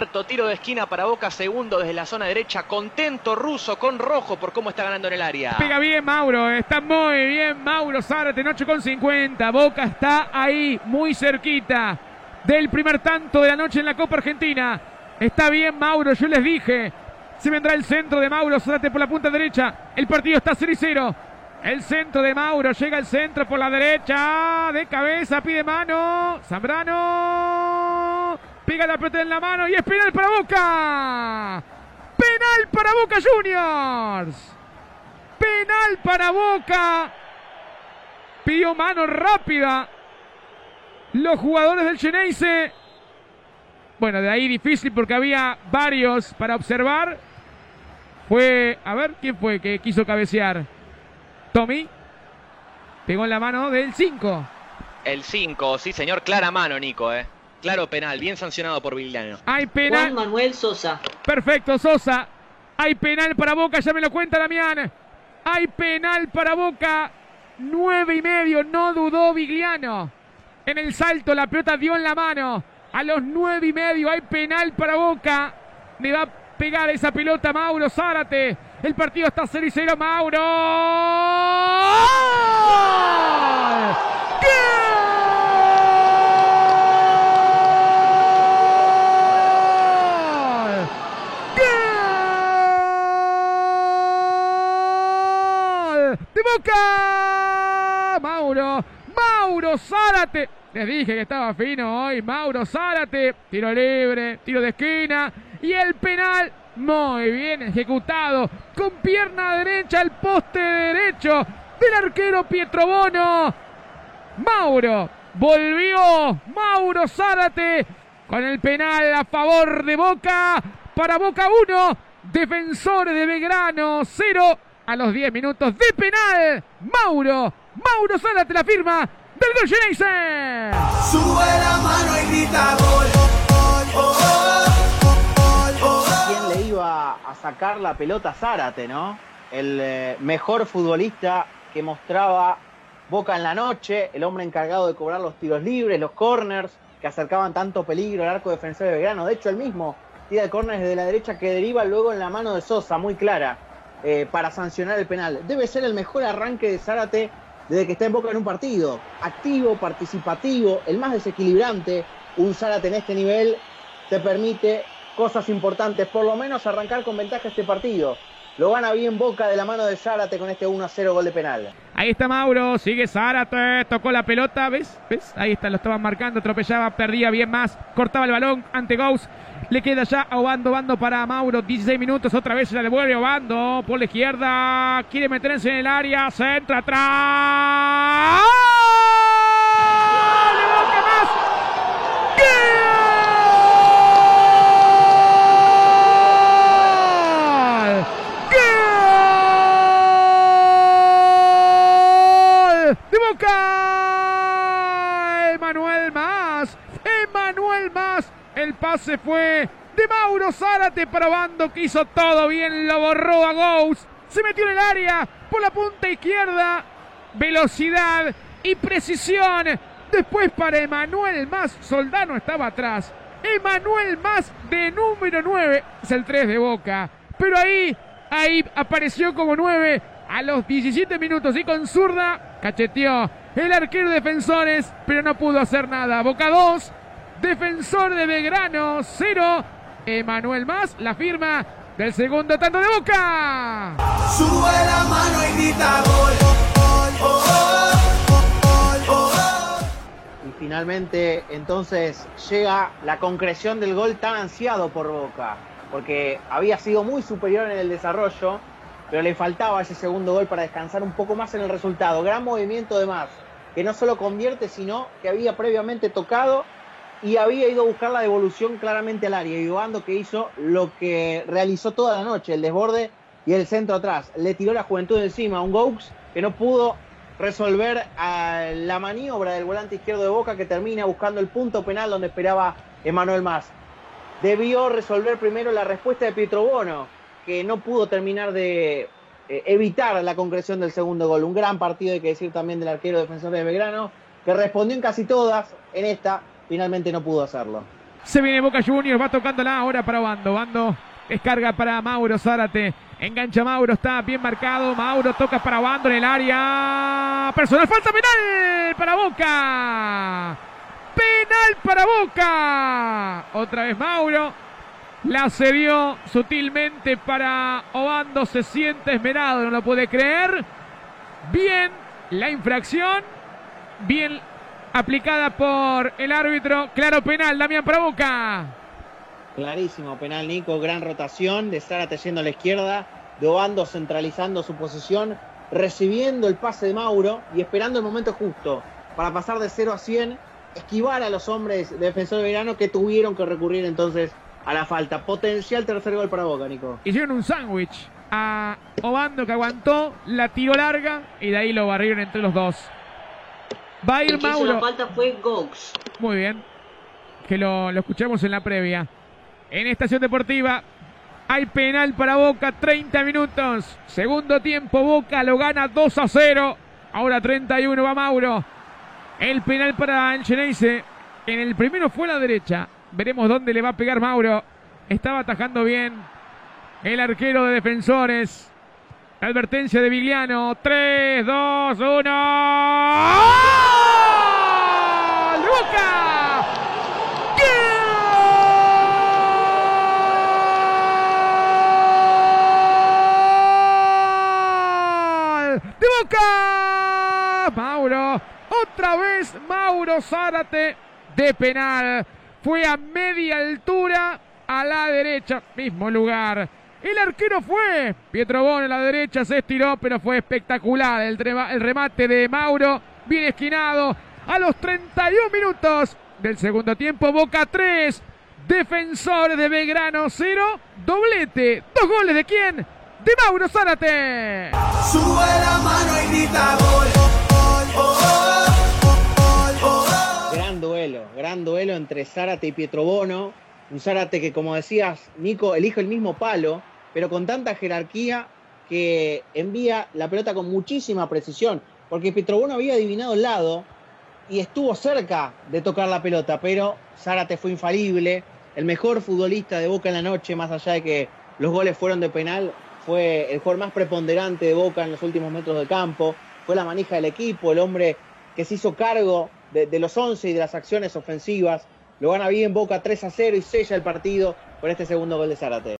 Cuarto tiro de esquina para Boca, segundo desde la zona derecha. Contento Russo con rojo por cómo está ganando en el área. Pega bien Mauro, está muy bien Mauro Zárate, noche con 50. Boca está ahí, muy cerquita del primer tanto de la noche en la Copa Argentina. Está bien Mauro, yo les dije. Se vendrá el centro de Mauro Zárate por la punta derecha. El partido está 0 y 0. El centro de Mauro, llega el centro por la derecha. De cabeza, pide mano. Zambrano. Pega la pelota en la mano y es penal para Boca. Penal para Boca Juniors. Penal para Boca. Pidió mano rápida. Los jugadores del Geneise. Bueno, de ahí difícil porque había varios para observar. Fue, a ver, ¿quién fue que quiso cabecear? Tommy. Pegó en la mano del 5. El 5, sí señor, clara mano, Nico, eh. Claro penal, bien sancionado por Villano. Hay penal. Juan Manuel Sosa. Perfecto, Sosa. Hay penal para Boca, ya me lo cuenta Damián. Hay penal para Boca. Nueve y medio, no dudó Vigliano. En el salto, la pelota dio en la mano. A los nueve y medio hay penal para Boca. Le va a pegar esa pelota Mauro Zárate. El partido está 0 y 0, Mauro. de Mauro, Mauro Zárate. Les dije que estaba fino hoy. Mauro Zárate. Tiro libre, tiro de esquina. Y el penal muy bien ejecutado. Con pierna derecha al poste derecho del arquero Pietrobono. Mauro volvió. Mauro Zárate con el penal a favor de Boca. Para Boca 1. Defensores de Belgrano 0 a los 10 minutos de penal. Mauro, Mauro Zárate la firma del gol Geneise. Sube la mano y grita gol. ¿Quién le iba a sacar la pelota a Zárate, no? El eh, mejor futbolista que mostraba Boca en la noche, el hombre encargado de cobrar los tiros libres, los corners, que acercaban tanto peligro al arco defensor de Belgrano. De hecho, el mismo tira de corners desde la derecha que deriva luego en la mano de Sosa, muy clara, eh, para sancionar el penal. Debe ser el mejor arranque de Zárate desde que está en Boca en un partido. Activo, participativo, el más desequilibrante. Un Zárate en este nivel te permite cosas importantes, por lo menos arrancar con ventaja este partido. Lo gana bien Boca de la mano de Zárate con este 1 a 0 gol de penal. Ahí está Mauro, sigue Zárate, tocó la pelota, ¿ves? ¿Ves? Ahí está, lo estaban marcando, atropellaba, perdía bien más, cortaba el balón ante Gauss. Le queda ya a Obando, Obando para Mauro, 16 minutos, otra vez se la devuelve Obando por la izquierda, quiere meterse en el área, centra atrás. ¡Gol! ¡De Boca más! ¡Gol! ¡Gol! ¡De Boca! Emanuel más, Emanuel más, el pase fue de Mauro Zárate para Bando que hizo todo bien, lo borró a Gous. Se metió en el área por la punta izquierda. Velocidad y precisión. Después para Emanuel Más. Soldano estaba atrás. Emanuel Más de número 9. Es el 3 de Boca. Pero ahí, ahí apareció como 9 a los 17 minutos y con zurda cacheteó el arquero defensores, pero no pudo hacer nada. Boca 2, defensor de Belgrano 0. Emanuel Más, la firma del segundo tanto de Boca. Sube la mano y grita gol. Y finalmente entonces llega la concreción del gol tan ansiado por Boca, porque había sido muy superior en el desarrollo, pero le faltaba ese segundo gol para descansar un poco más en el resultado. Gran movimiento de más, que no solo convierte, sino que había previamente tocado y había ido a buscar la devolución claramente al área. Y Obando que hizo lo que realizó toda la noche, el desborde y el centro atrás. Le tiró la juventud encima, un Gaux que no pudo resolver la maniobra del volante izquierdo de Boca que termina buscando el punto penal donde esperaba Emanuel Más. Debió resolver primero la respuesta de Pietro Bono, que no pudo terminar de eh, evitar la concreción del segundo gol. Un gran partido, hay que decir también del arquero defensor de Belgrano, que respondió en casi todas, en esta finalmente no pudo hacerlo. Se viene Boca Juniors, va tocándola ahora para Bando. Bando descarga para Mauro Zárate. Engancha Mauro, está bien marcado. Mauro toca para Bando en el área. Personal, falta penal para Boca. Penal para Boca. Otra vez Mauro. La cedió sutilmente para Obando. Se siente esmerado, no lo puede creer. Bien la infracción. Bien aplicada por el árbitro. Claro penal, Damián para Boca. Clarísimo penal, Nico. Gran rotación de Zárate yendo a la izquierda. De Obando centralizando su posición. Recibiendo el pase de Mauro y esperando el momento justo para pasar de 0 a 100. Esquivar a los hombres de defensor de verano que tuvieron que recurrir entonces a la falta. Potencial tercer gol para Boca, Nico. Hicieron un sándwich a Obando que aguantó, la tiró larga y de ahí lo barrieron entre los dos. Va a ir El que hizo Mauro. la falta fue Gox. Muy bien. Que lo, lo escuchamos en la previa. En Estación Deportiva hay penal para Boca, 30 minutos. Segundo tiempo, Boca lo gana 2 a 0. Ahora 31 va Mauro. El penal para el Geneise. En el primero fue a la derecha. Veremos dónde le va a pegar Mauro. Estaba atajando bien el arquero de defensores. Advertencia de Vigliano. 3, 2, 1. ¡Gol! ¡De Boca! ¡Gol! ¡De Boca! Mauro. Otra vez Mauro Zárate de penal. Fue a media altura a la derecha. Mismo lugar. El arquero fue Pietro Bono a la derecha, se estiró, pero fue espectacular el, remate de Mauro, bien esquinado. A los 31 minutos del segundo tiempo, Boca 3, Defensores de Belgrano 0, doblete. ¿Dos goles de quién? De Mauro Zárate. Sube la mano y grita gol. Duelo entre Zárate y Pietrobono. Un Zárate que, como decías, Nico, elige el mismo palo, pero con tanta jerarquía que envía la pelota con muchísima precisión. Porque Pietrobono había adivinado el lado y estuvo cerca de tocar la pelota, pero Zárate fue infalible. El mejor futbolista de Boca en la noche, más allá de que los goles fueron de penal, fue el jugador más preponderante de Boca en los últimos metros del campo. Fue la manija del equipo, el hombre que se hizo cargo de, los 11 y de las acciones ofensivas. Lo gana bien Boca 3 a 0 y sella el partido por este segundo gol de Zárate.